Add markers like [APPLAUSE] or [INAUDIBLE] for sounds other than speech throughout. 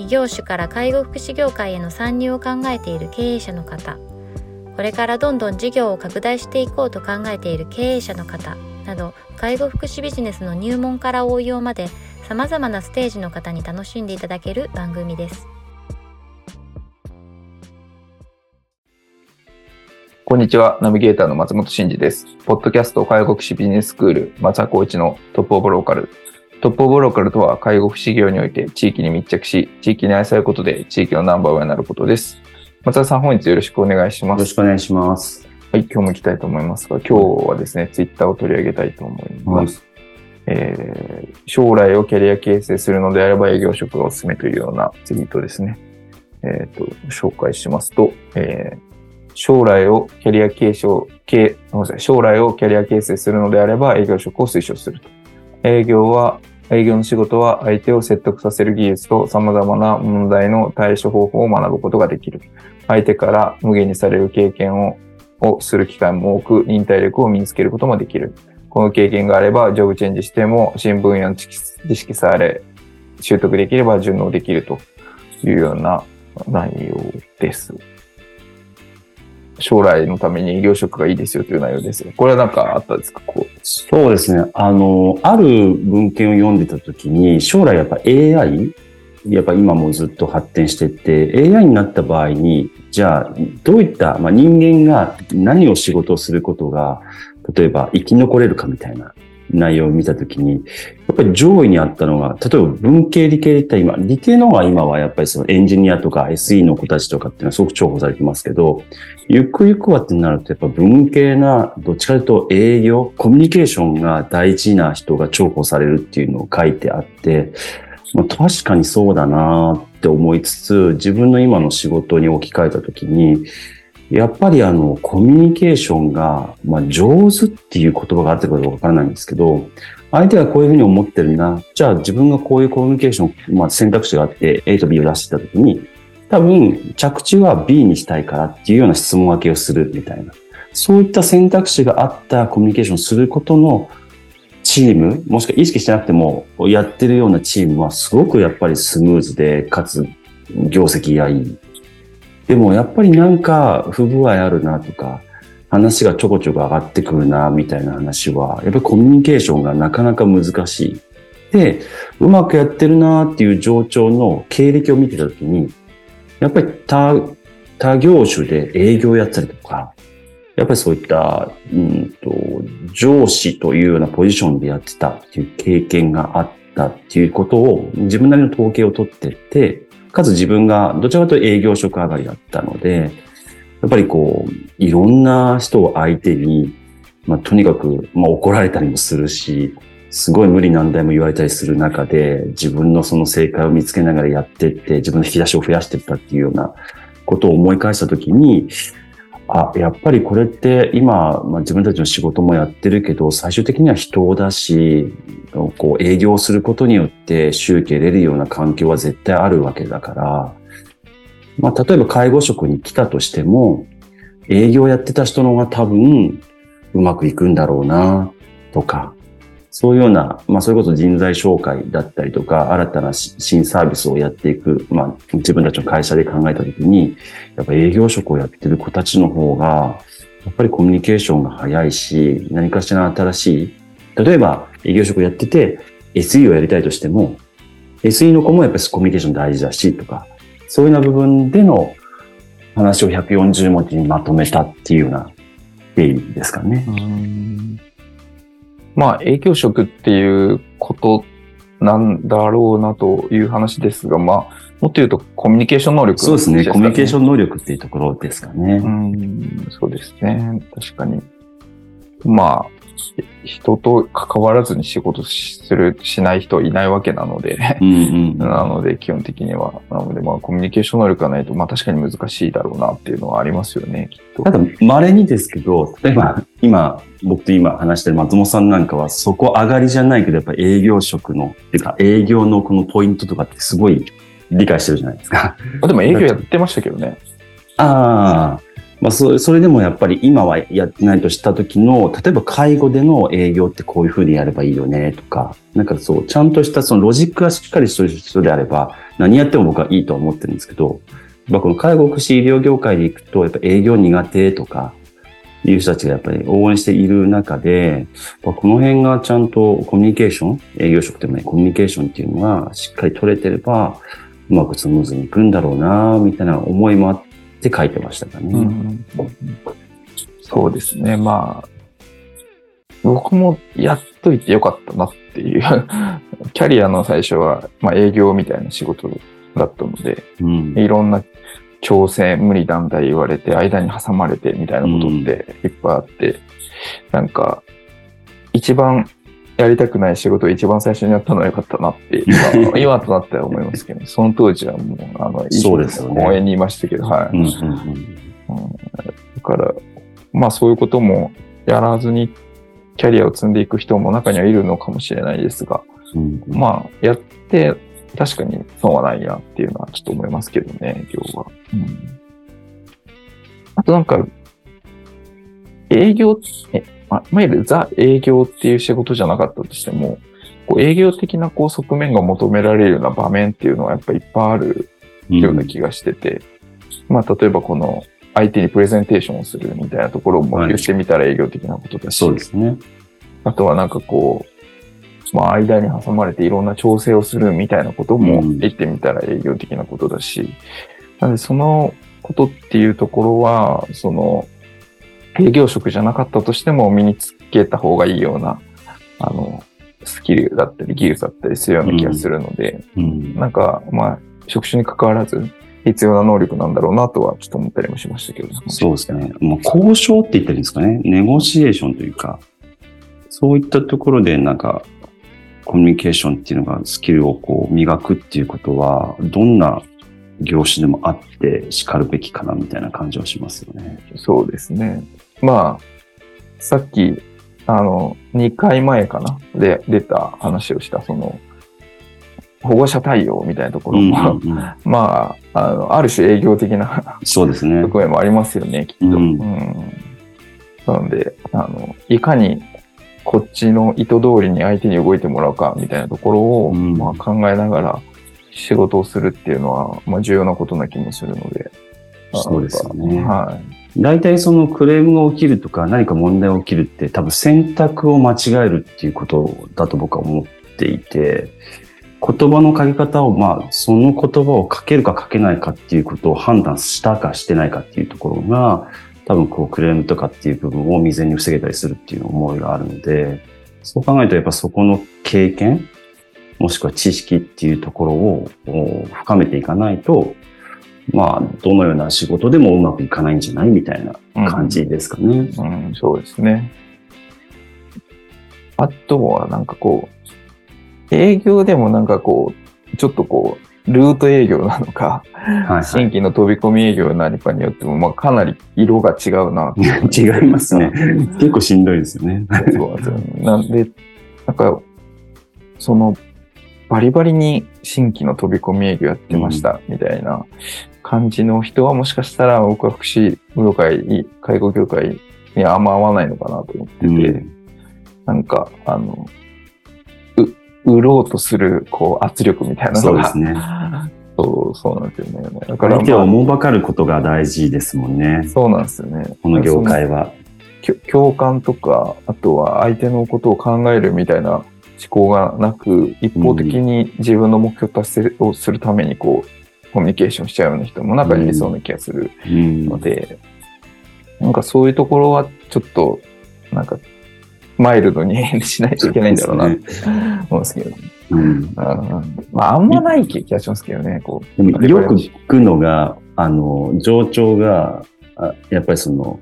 異業種から介護福祉業界への参入を考えている経営者の方これからどんどん事業を拡大していこうと考えている経営者の方など介護福祉ビジネスの入門から応用までさまざまなステージの方に楽しんでいただける番組です。こんにちは。ナビゲーターの松本慎二です。ポッドキャスト介護福祉ビジネススクール松田光一のトップオブローカル。トップオブローカルとは介護福祉業において地域に密着し、地域に愛されることで地域のナンバーワンになることです。松田さん、本日よろしくお願いします。よろしくお願いします。はい、今日も行きたいと思いますが、今日はですね、ツイッターを取り上げたいと思います。はい、えー、将来をキャリア形成するのであれば営業職がおすすめというようなツイートですね。えっ、ー、と、紹介しますと、えー将来をキャリア継承、将来をキャリア形成するのであれば営業職を推奨すると。営業は、営業の仕事は相手を説得させる技術と様々な問題の対処方法を学ぶことができる。相手から無限にされる経験ををする機会も多く、忍耐力を身につけることもできる。この経験があれば、ジョブチェンジしても新分野の知識さえ習得できれば順応できるというような内容です。将来のために医療職がいいですよという内容です。これは何かあったんですか？こうそうですね。あの、ある文献を読んでたときに、将来やっぱ AI、やっぱ今もずっと発展してって、AI になった場合に、じゃあ、どういった、まあ、人間が何を仕事をすることが、例えば生き残れるかみたいな内容を見たときに、やっぱり上位にあったのが、例えば文系理系で言ったら今、理系の方が今はやっぱりそのエンジニアとか SE の子たちとかっていうのはすごく重宝されてますけど、ゆくゆくはってなるとやっぱ文系な、どっちかというと営業、コミュニケーションが大事な人が重宝されるっていうのを書いてあって、まあ、確かにそうだなって思いつつ、自分の今の仕事に置き換えたときに、やっぱりあの、コミュニケーションが、まあ、上手っていう言葉があってかどうかわからないんですけど、相手がこういうふうに思ってるな。じゃあ自分がこういうコミュニケーション、まあ、選択肢があって A と B を出してたときに、多分着地は B にしたいからっていうような質問分けをするみたいな。そういった選択肢があったコミュニケーションすることのチーム、もしくは意識してなくてもやってるようなチームはすごくやっぱりスムーズで、かつ業績がいいでもやっぱりなんか不具合あるなとか、話がちょこちょこ上がってくるなみたいな話は、やっぱりコミュニケーションがなかなか難しい。で、うまくやってるなっていう上長の経歴を見てたときに、やっぱり他、他業種で営業やったりとか、やっぱりそういった、うんと、上司というようなポジションでやってたっていう経験があったっていうことを自分なりの統計を取ってって、かつ自分がどちらかというと営業職上がりだったので、やっぱりこう、いろんな人を相手に、まあ、とにかく、まあ、怒られたりもするし、すごい無理難題も言われたりする中で、自分のその正解を見つけながらやってって、自分の引き出しを増やしてったっていうようなことを思い返したときに、あ、やっぱりこれって今、まあ、自分たちの仕事もやってるけど、最終的には人を出し、こう営業することによって収益得れるような環境は絶対あるわけだから、まあ、例えば介護職に来たとしても、営業やってた人の方が多分うまくいくんだろうな、とか、そういうような、まあ、それこそ人材紹介だったりとか、新たな新サービスをやっていく、まあ、自分たちの会社で考えたときに、やっぱ営業職をやってる子たちの方が、やっぱりコミュニケーションが早いし、何かしら新しい、例えば営業職をやってて、SE をやりたいとしても、SE の子もやっぱりコミュニケーション大事だし、とか、そういうような部分での話を140文字にまとめたっていうような経緯ですかね。まあ、営業職っていうことなんだろうなという話ですが、まあ、もっと言うとコミュニケーション能力、ね、そうですね。コミュニケーション能力っていうところですかね。うん、そうですね。確かに。まあ、人と関わらずに仕事する、しない人はいないわけなので、うんうん。なので、基本的には。なので、まあ、コミュニケーション能力がないと、まあ、確かに難しいだろうなっていうのはありますよね、きっと。ただ、稀にですけど、例えば、今、僕と今話してる松本さんなんかは、そこ上がりじゃないけど、やっぱ営業職の、っていうか、営業のこのポイントとかってすごい理解してるじゃないですか。あでも営業やってましたけどね。ああ。まあ、それ、それでもやっぱり今はやってないとした時の、例えば介護での営業ってこういう風にやればいいよねとか、なんかそう、ちゃんとしたそのロジックがしっかりしてる人であれば、何やっても僕はいいと思ってるんですけど、やっぱこの介護福祉医療業界で行くと、やっぱ営業苦手とか、いう人たちがやっぱり応援している中で、まあこの辺がちゃんとコミュニケーション、営業職でもね、コミュニケーションっていうのがしっかり取れてれば、うまくスムーズにいくんだろうな、みたいな思いもあって書いてましたかね。うんそうですね。まあ、僕もやっといてよかったなっていう。[LAUGHS] キャリアの最初は、まあ、営業みたいな仕事だったので、うん。いろんな挑戦、無理難題言われて、間に挟まれてみたいなことっていっぱいあって、なんか、一番やりたくない仕事を一番最初にやったのはよかったなって、今 [LAUGHS] 今となっては思いますけど、その当時はもう、あの、そうですよね。応援にいましたけど、はい。うんうんうんうん。だから、まあそういうこともやらずにキャリアを積んでいく人も中にはいるのかもしれないですが、うんうん。まあやって確かに損はないなっていうのはちょっと思いますけどね、今日は。うん、あとなんか、営業え、まいわゆるザ営業っていう仕事じゃなかったとしても、こう営業的なこう側面が求められるような場面っていうのはやっぱりいっぱいあるような気がしてて、まあ例えばこの相手にプレゼンテーションをするみたいなところもはい。言ってみたら営業的なことだし、そうですね。あとはなんかこう、まあ間に挟まれていろんな調整をするみたいなこともうん。言ってみたら営業的なことだし、なのでそのことっていうところは、その営業職じゃなかったとしても身につけた方がいいような、あの、スキルだったり技術だったりするような気がするので、うん。なんか、まあ、職種に関わらず必要な能力なんだろうなとはちょっと思ったりもしましたけど。そうですね。もう交渉って言ったらいいんですかね。ネゴシエーションというか、そういったところでなんか、コミュニケーションっていうのがスキルをこう磨くっていうことは、どんな業種でもあって叱るべきかなみたいな感じはしますよね。そうですね。まあ、さっき、あの、2回前かな？で出た話をした、その、保護者対応みたいなところも、うんうんうん [LAUGHS] まあ、あの、ある種営業的なそうですね。側面もありますよね、きっと。うんうんなので、あの、いかにこっちの意図通りに相手に動いてもらうかみたいなところを、うんまあ、考えながら仕事をするっていうのは、まあ、重要なことな気もするので。そうですよねはい。大体そのクレームが起きるとか何か問題が起きるって多分選択を間違えるっていうことだと僕は思っていて、言葉の書き方を、まあ、その言葉を書けるか書けないかっていうことを判断したかしてないかっていうところが、多分こうクレームとかっていう部分を未然に防げたりするっていう思いがあるので、そう考えるとやっぱそこの経験、もしくは知識っていうところをお深めていかないと、まあ、どのような仕事でもうまくいかないんじゃないみたいな感じですかね。うん、そうですね。あとは、なんかこう、営業でもなんかこう、ちょっとこう、ルート営業なのか、はい、新規の飛び込み営業になりかによっても、まあ、かなり色が違うな [LAUGHS] 違いますね。結構しんどいですよね。そう。なんで、なんか、その、バリバリに新規の飛び込み営業やってました、みたいな感じの人は、もしかしたら僕は福祉業界、介護業界にあんま合わないのかなと思ってて、うんなんか、あの、う、売ろうとする、こう、圧力みたいなのが。そうですね。[LAUGHS] そう、そうなんですよね。だから、相手をま思ばかることが大事ですもんねあ、。そうなんですよね。この業界は。共感とか、あとは相手のことを考えるみたいな思考がなく、一方的に自分の目標達成をするために、こう、コミュニケーションしちゃうような人も中にいそうな気がするうん。ので、なんかそういうところはちょっと、なんか、マイルドに [LAUGHS] しないといけないんだろうな。って思うんですけど、うん。うんまあ、あんまない気がしますけどね、こう。でもよく聞くのが、あの、上長が、あやっぱりその、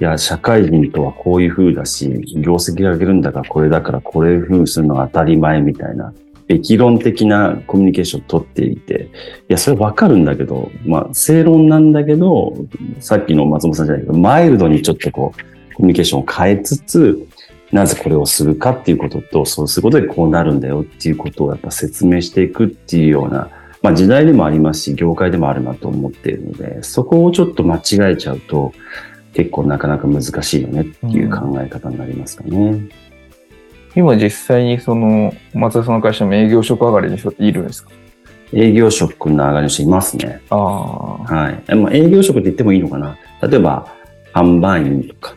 いや、社会人とはこういう風だし、業績が上げるんだからこれだからこれいう風にするのが当たり前みたいな、べき論的なコミュニケーションを取っていて、いや、それわかるんだけど、まあ、正論なんだけど、さっきの松本さんじゃないけど、マイルドにちょっとこう、コミュニケーションを変えつつ、なぜこれをするかっていうことと、そうすることでこうなるんだよっていうことをやっぱ説明していくっていうような、まあ時代でもありますし、業界でもあるなと思っているので、そこをちょっと間違えちゃうと、結構なかなか難しいよねっていう考え方になりますかね。今実際にその、松田さんの会社も営業職上がりの人っているんですか？営業職の上がりの人いますね。ああ。はい。まあ、営業職って言ってもいいのかな？例えば、販売員とか、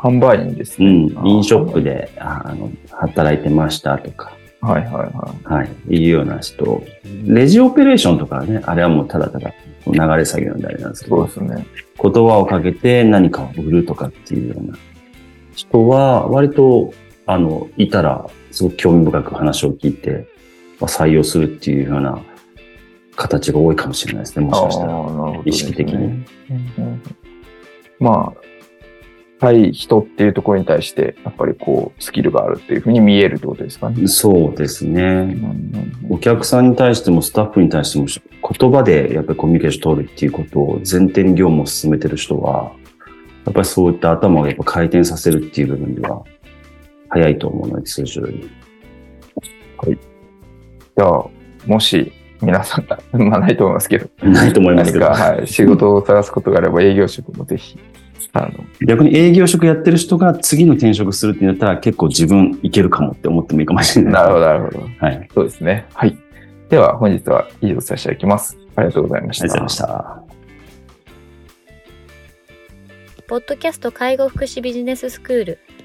販売員ですね。うん、飲食で、ああの、働いてましたとか、はいはいはい。はい、いうような人。レジオペレーションとかね、あれはもうただただ流れ作業なんであれなんですけどそうで、すね。言葉をかけて何かを売るとかっていうような人は、割と、あの、いたら、すごく興味深く話を聞いて、まあ採用するっていうような形が多いかもしれないですね、もしかしたら。ね意識的にうんうんうんまあ、対人っていうところに対して、やっぱりこう、スキルがあるっていうふうに見えるってことですかね。そうですね。うんうんお客さんに対してもスタッフに対しても言葉でやっぱりコミュニケーション取るっていうことを前提に業務を進めてる人は、やっぱりそういった頭をやっぱ回転させるっていう部分では早いと思うので、通常より。じゃあ、もし皆さんが、まあないと思いますけど、ないと思いますけど何か、。はい、仕事を探すことがあれば営業職もぜひ、あの、逆に営業職やってる人が次の転職するってなったら結構自分いけるかもって思ってもいいかもしれない。なるほど、なるほど。はい。そうですね。はい。では、本日は以上させていただきます。ありがとうございました。ありがとうございました。ポッドキャスト介護福祉ビジネススクール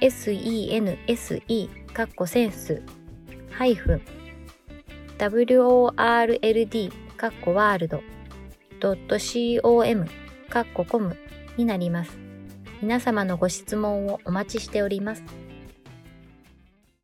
sense かっこセンスハイフン world かっこワールド .com かっこコムになります。皆様のご質問をお待ちしております。